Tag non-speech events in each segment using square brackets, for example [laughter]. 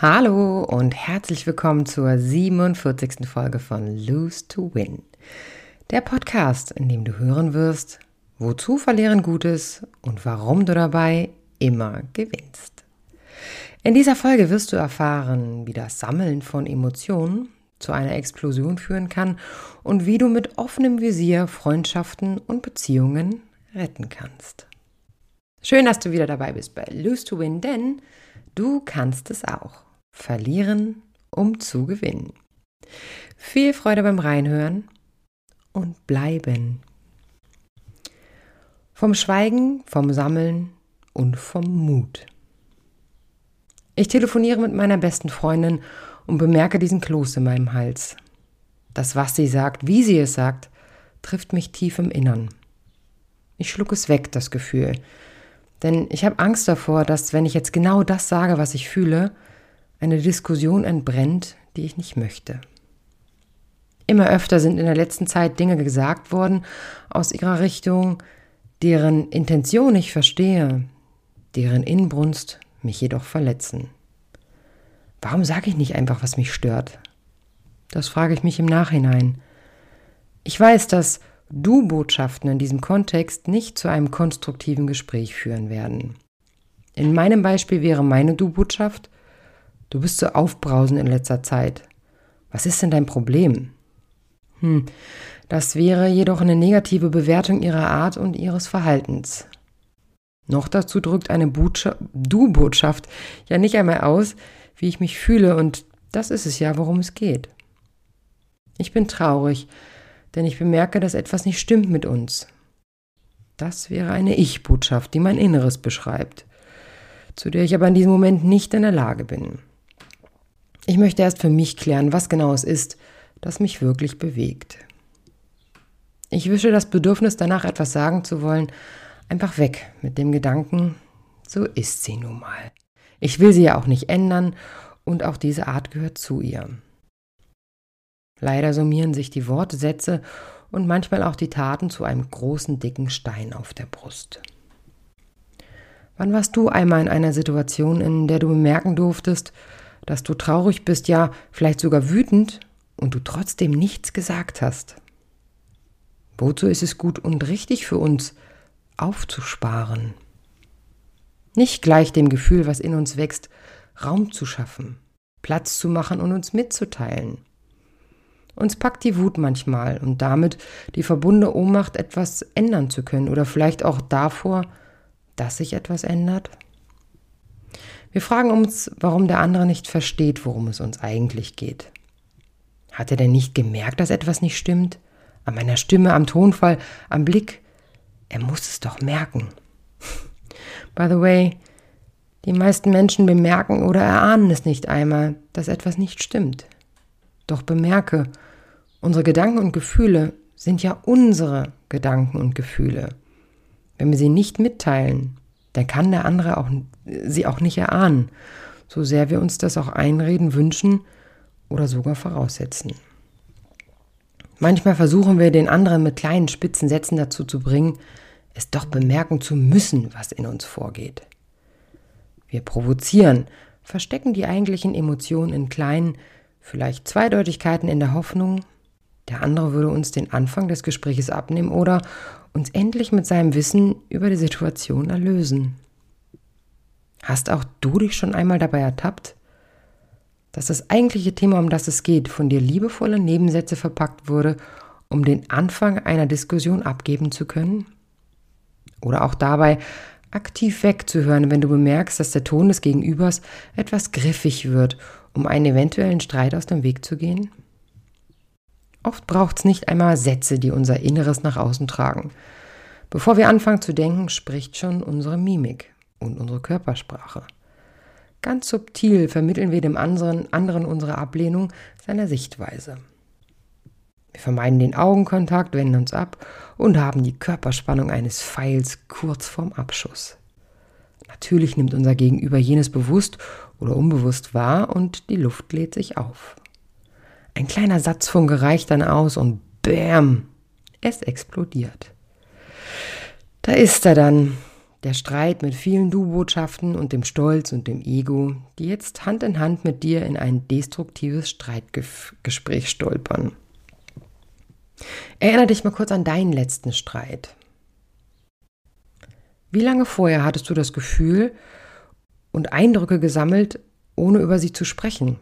Hallo und herzlich willkommen zur 47. Folge von Lose to Win. Der Podcast, in dem du hören wirst, wozu Verlieren gut ist und warum du dabei immer gewinnst. In dieser Folge wirst du erfahren, wie das Sammeln von Emotionen zu einer Explosion führen kann und wie du mit offenem Visier Freundschaften und Beziehungen retten kannst. Schön, dass du wieder dabei bist bei Lose to Win, denn du kannst es auch. Verlieren, um zu gewinnen. Viel Freude beim Reinhören und bleiben. Vom Schweigen, vom Sammeln und vom Mut. Ich telefoniere mit meiner besten Freundin und bemerke diesen Kloß in meinem Hals. Das, was sie sagt, wie sie es sagt, trifft mich tief im Innern. Ich schluck es weg, das Gefühl. Denn ich habe Angst davor, dass, wenn ich jetzt genau das sage, was ich fühle, eine Diskussion entbrennt, die ich nicht möchte. Immer öfter sind in der letzten Zeit Dinge gesagt worden aus ihrer Richtung, deren Intention ich verstehe, deren Inbrunst mich jedoch verletzen. Warum sage ich nicht einfach, was mich stört? Das frage ich mich im Nachhinein. Ich weiß, dass Du-Botschaften in diesem Kontext nicht zu einem konstruktiven Gespräch führen werden. In meinem Beispiel wäre meine Du-Botschaft, Du bist so aufbrausend in letzter Zeit. Was ist denn dein Problem? Hm, das wäre jedoch eine negative Bewertung ihrer Art und ihres Verhaltens. Noch dazu drückt eine Du-Botschaft ja nicht einmal aus, wie ich mich fühle, und das ist es ja, worum es geht. Ich bin traurig, denn ich bemerke, dass etwas nicht stimmt mit uns. Das wäre eine Ich-Botschaft, die mein Inneres beschreibt, zu der ich aber in diesem Moment nicht in der Lage bin. Ich möchte erst für mich klären, was genau es ist, das mich wirklich bewegt. Ich wische das Bedürfnis danach, etwas sagen zu wollen, einfach weg mit dem Gedanken, so ist sie nun mal. Ich will sie ja auch nicht ändern und auch diese Art gehört zu ihr. Leider summieren sich die Wortsätze und manchmal auch die Taten zu einem großen, dicken Stein auf der Brust. Wann warst du einmal in einer Situation, in der du bemerken durftest, dass du traurig bist, ja vielleicht sogar wütend und du trotzdem nichts gesagt hast. Wozu ist es gut und richtig für uns, aufzusparen? Nicht gleich dem Gefühl, was in uns wächst, Raum zu schaffen, Platz zu machen und uns mitzuteilen. Uns packt die Wut manchmal und damit die verbundene Ohnmacht, etwas ändern zu können oder vielleicht auch davor, dass sich etwas ändert. Wir fragen uns, warum der andere nicht versteht, worum es uns eigentlich geht. Hat er denn nicht gemerkt, dass etwas nicht stimmt? An meiner Stimme, am Tonfall, am Blick? Er muss es doch merken. By the way, die meisten Menschen bemerken oder erahnen es nicht einmal, dass etwas nicht stimmt. Doch bemerke, unsere Gedanken und Gefühle sind ja unsere Gedanken und Gefühle. Wenn wir sie nicht mitteilen, dann kann der andere auch, sie auch nicht erahnen, so sehr wir uns das auch einreden, wünschen oder sogar voraussetzen. Manchmal versuchen wir den anderen mit kleinen spitzen Sätzen dazu zu bringen, es doch bemerken zu müssen, was in uns vorgeht. Wir provozieren, verstecken die eigentlichen Emotionen in kleinen, vielleicht Zweideutigkeiten in der Hoffnung, der andere würde uns den Anfang des Gespräches abnehmen oder uns endlich mit seinem Wissen über die Situation erlösen. Hast auch du dich schon einmal dabei ertappt, dass das eigentliche Thema, um das es geht, von dir liebevolle Nebensätze verpackt wurde, um den Anfang einer Diskussion abgeben zu können? Oder auch dabei aktiv wegzuhören, wenn du bemerkst, dass der Ton des Gegenübers etwas griffig wird, um einen eventuellen Streit aus dem Weg zu gehen? Oft braucht es nicht einmal Sätze, die unser Inneres nach außen tragen. Bevor wir anfangen zu denken, spricht schon unsere Mimik und unsere Körpersprache. Ganz subtil vermitteln wir dem anderen, anderen unsere Ablehnung seiner Sichtweise. Wir vermeiden den Augenkontakt, wenden uns ab und haben die Körperspannung eines Pfeils kurz vorm Abschuss. Natürlich nimmt unser Gegenüber jenes bewusst oder unbewusst wahr und die Luft lädt sich auf. Ein kleiner Satzfunke reicht dann aus und bäm, es explodiert. Da ist er dann, der Streit mit vielen Du-Botschaften und dem Stolz und dem Ego, die jetzt Hand in Hand mit dir in ein destruktives Streitgespräch stolpern. Erinnere dich mal kurz an deinen letzten Streit. Wie lange vorher hattest du das Gefühl und Eindrücke gesammelt, ohne über sie zu sprechen?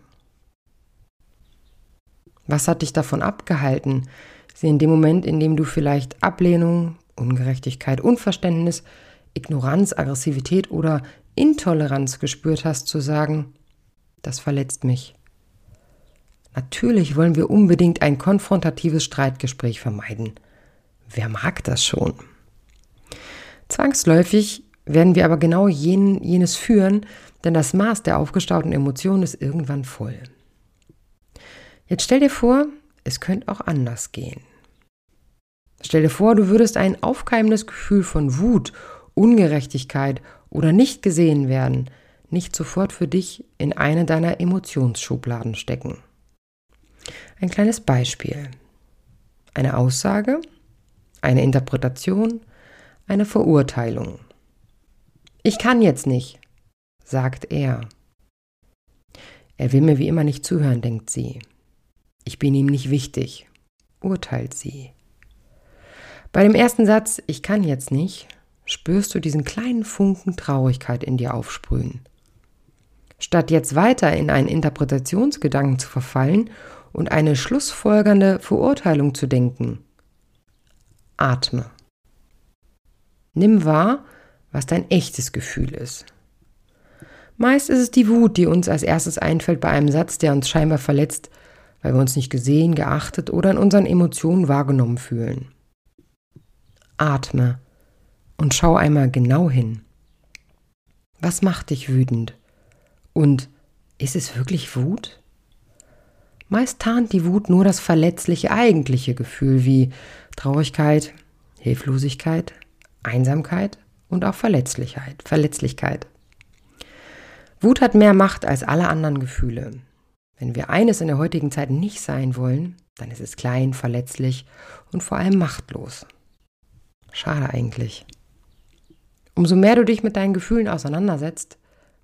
Was hat dich davon abgehalten, sie in dem Moment, in dem du vielleicht Ablehnung, Ungerechtigkeit, Unverständnis, Ignoranz, Aggressivität oder Intoleranz gespürt hast, zu sagen, das verletzt mich. Natürlich wollen wir unbedingt ein konfrontatives Streitgespräch vermeiden. Wer mag das schon? Zwangsläufig werden wir aber genau jen, jenes führen, denn das Maß der aufgestauten Emotionen ist irgendwann voll. Jetzt stell dir vor, es könnte auch anders gehen. Stell dir vor, du würdest ein aufkeimendes Gefühl von Wut, Ungerechtigkeit oder nicht gesehen werden nicht sofort für dich in eine deiner Emotionsschubladen stecken. Ein kleines Beispiel. Eine Aussage, eine Interpretation, eine Verurteilung. Ich kann jetzt nicht, sagt er. Er will mir wie immer nicht zuhören, denkt sie. Ich bin ihm nicht wichtig, urteilt sie. Bei dem ersten Satz, ich kann jetzt nicht, spürst du diesen kleinen Funken Traurigkeit in dir aufsprühen. Statt jetzt weiter in einen Interpretationsgedanken zu verfallen und eine schlussfolgernde Verurteilung zu denken, atme. Nimm wahr, was dein echtes Gefühl ist. Meist ist es die Wut, die uns als erstes einfällt bei einem Satz, der uns scheinbar verletzt, weil wir uns nicht gesehen, geachtet oder in unseren Emotionen wahrgenommen fühlen. Atme und schau einmal genau hin. Was macht dich wütend? Und ist es wirklich Wut? Meist tarnt die Wut nur das verletzliche eigentliche Gefühl wie Traurigkeit, Hilflosigkeit, Einsamkeit und auch Verletzlichkeit. Verletzlichkeit. Wut hat mehr Macht als alle anderen Gefühle. Wenn wir eines in der heutigen Zeit nicht sein wollen, dann ist es klein, verletzlich und vor allem machtlos. Schade eigentlich. Umso mehr du dich mit deinen Gefühlen auseinandersetzt,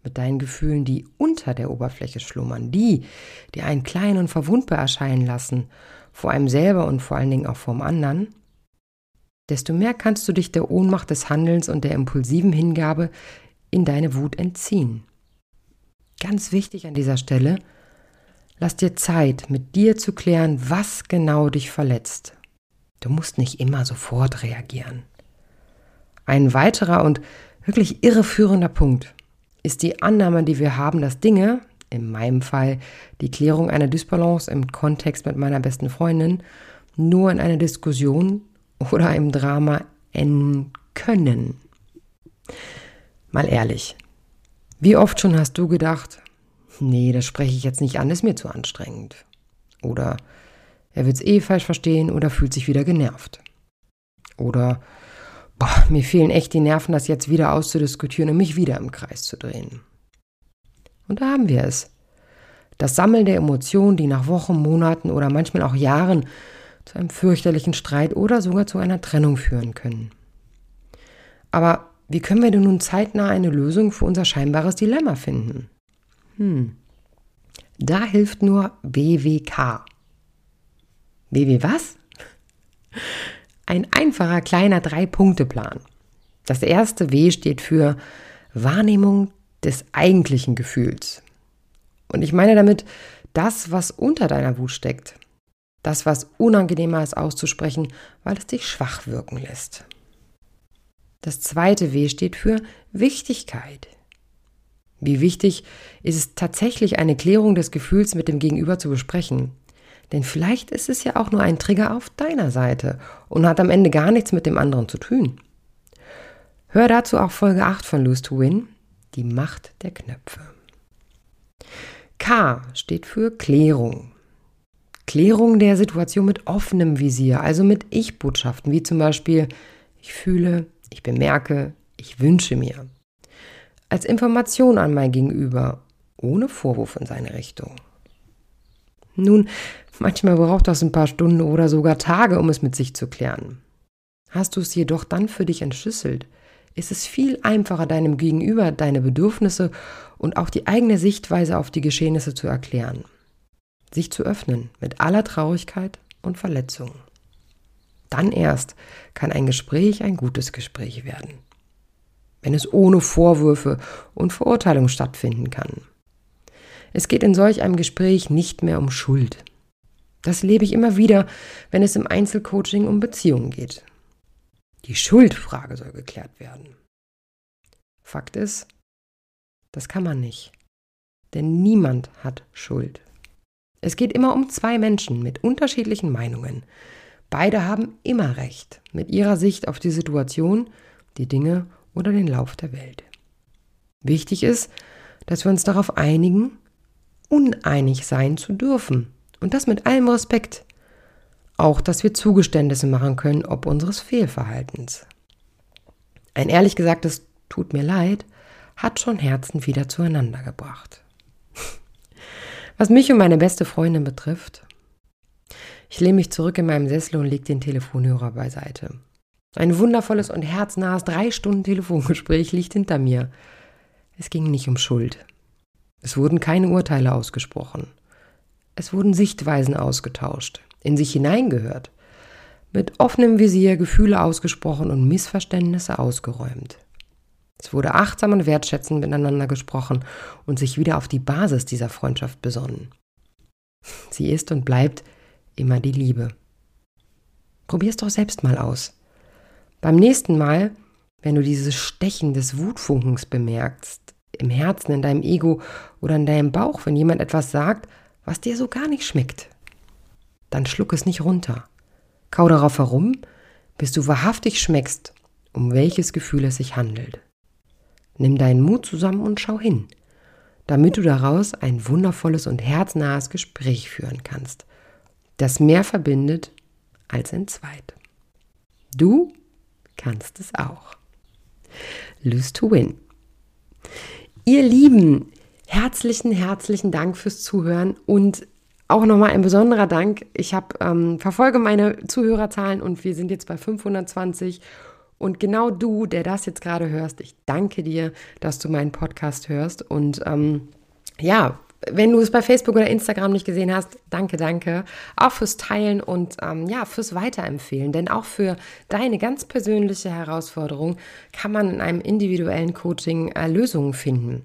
mit deinen Gefühlen, die unter der Oberfläche schlummern, die, die einen klein und verwundbar erscheinen lassen, vor einem selber und vor allen Dingen auch vor dem anderen, desto mehr kannst du dich der Ohnmacht des Handelns und der impulsiven Hingabe in deine Wut entziehen. Ganz wichtig an dieser Stelle, Lass dir Zeit, mit dir zu klären, was genau dich verletzt. Du musst nicht immer sofort reagieren. Ein weiterer und wirklich irreführender Punkt ist die Annahme, die wir haben, dass Dinge, in meinem Fall die Klärung einer Dysbalance im Kontext mit meiner besten Freundin, nur in einer Diskussion oder einem Drama enden können. Mal ehrlich, wie oft schon hast du gedacht, nee, das spreche ich jetzt nicht an, ist mir zu anstrengend. Oder er wird es eh falsch verstehen oder fühlt sich wieder genervt. Oder boah, mir fehlen echt die Nerven, das jetzt wieder auszudiskutieren und mich wieder im Kreis zu drehen. Und da haben wir es. Das Sammeln der Emotionen, die nach Wochen, Monaten oder manchmal auch Jahren zu einem fürchterlichen Streit oder sogar zu einer Trennung führen können. Aber wie können wir denn nun zeitnah eine Lösung für unser scheinbares Dilemma finden? Hm. Da hilft nur WWK. WW was? Ein einfacher kleiner Drei-Punkte-Plan. Das erste W steht für Wahrnehmung des eigentlichen Gefühls. Und ich meine damit das, was unter deiner Wut steckt. Das, was unangenehmer ist auszusprechen, weil es dich schwach wirken lässt. Das zweite W steht für Wichtigkeit. Wie wichtig ist es tatsächlich, eine Klärung des Gefühls mit dem Gegenüber zu besprechen? Denn vielleicht ist es ja auch nur ein Trigger auf deiner Seite und hat am Ende gar nichts mit dem anderen zu tun. Hör dazu auch Folge 8 von Lose to Win, die Macht der Knöpfe. K steht für Klärung. Klärung der Situation mit offenem Visier, also mit Ich-Botschaften, wie zum Beispiel ich fühle, ich bemerke, ich wünsche mir. als Information an mein Gegenüber, ohne Vorwurf in seine Richtung. Nun, manchmal braucht das ein paar Stunden oder sogar Tage, um es mit sich zu klären. Hast du es jedoch dann für dich entschlüsselt, ist es viel einfacher, deinem Gegenüber deine Bedürfnisse und auch die eigene Sichtweise auf die Geschehnisse zu erklären. Sich zu öffnen mit aller Traurigkeit und Verletzung. Dann erst kann ein Gespräch ein gutes Gespräch werden. Wenn es ohne Vorwürfe und Verurteilung stattfinden kann. Es geht in solch einem Gespräch nicht mehr um Schuld. Das lebe ich immer wieder, wenn es im Einzelcoaching um Beziehungen geht. Die Schuldfrage soll geklärt werden. Fakt ist, das kann man nicht. Denn niemand hat Schuld. Es geht immer um zwei Menschen mit unterschiedlichen Meinungen. Beide haben immer recht mit ihrer Sicht auf die Situation, die Dinge oder den Lauf der Welt. Wichtig ist, dass wir uns darauf einigen, uneinig sein zu dürfen. Und das mit allem Respekt. Auch, dass wir Zugeständnisse machen können, ob unseres Fehlverhaltens. Ein ehrlich gesagtes Tut mir leid hat schon Herzen wieder zueinander gebracht. [laughs] Was mich und meine beste Freundin betrifft, ich lehne mich zurück in meinem Sessel und lege den Telefonhörer beiseite. Ein wundervolles und herznahes drei Stunden Telefongespräch liegt hinter mir. Es ging nicht um Schuld. Es wurden keine Urteile ausgesprochen. Es wurden Sichtweisen ausgetauscht in sich hineingehört, mit offenem Visier Gefühle ausgesprochen und Missverständnisse ausgeräumt. Es wurde achtsam und wertschätzend miteinander gesprochen und sich wieder auf die Basis dieser Freundschaft besonnen. Sie ist und bleibt immer die Liebe. Probier's doch selbst mal aus. Beim nächsten Mal, wenn du dieses Stechen des Wutfunkens bemerkst, im Herzen, in deinem Ego oder in deinem Bauch, wenn jemand etwas sagt, was dir so gar nicht schmeckt, dann schluck es nicht runter. Kau darauf herum, bis du wahrhaftig schmeckst, um welches Gefühl es sich handelt. Nimm deinen Mut zusammen und schau hin, damit du daraus ein wundervolles und herznahes Gespräch führen kannst, das mehr verbindet als entzweit. Du kannst es auch. Lose to win. Ihr Lieben, herzlichen, herzlichen Dank fürs Zuhören und auch nochmal ein besonderer Dank. Ich habe ähm, verfolge meine Zuhörerzahlen und wir sind jetzt bei 520. Und genau du, der das jetzt gerade hörst, ich danke dir, dass du meinen Podcast hörst. Und ähm, ja, wenn du es bei Facebook oder Instagram nicht gesehen hast, danke, danke. Auch fürs Teilen und ähm, ja, fürs Weiterempfehlen. Denn auch für deine ganz persönliche Herausforderung kann man in einem individuellen Coaching äh, Lösungen finden.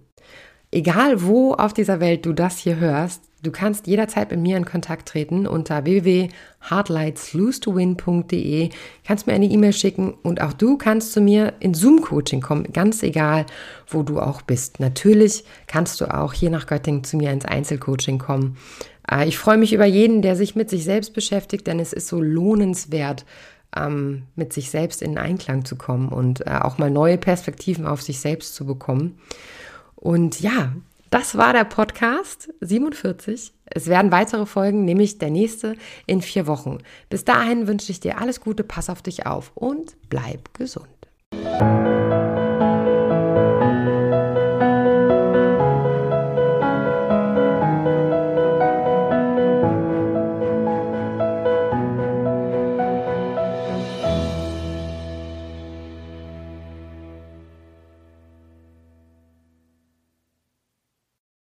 Egal wo auf dieser Welt du das hier hörst, du kannst jederzeit mit mir in Kontakt treten unter www.hardlightslose2win.de, kannst mir eine E-Mail schicken und auch du kannst zu mir in Zoom-Coaching kommen, ganz egal, wo du auch bist. Natürlich kannst du auch hier nach Göttingen zu mir ins Einzelcoaching kommen. Äh, ich freue mich über jeden, der sich mit sich selbst beschäftigt, denn es ist so lohnenswert, ähm, mit sich selbst in Einklang zu kommen und äh, auch mal neue Perspektiven auf sich selbst zu bekommen. Und ja, das war der Podcast 47. Es werden weitere Folgen, nämlich der nächste in vier Wochen. Bis dahin wünsche ich dir alles Gute, pass auf dich auf und bleib gesund.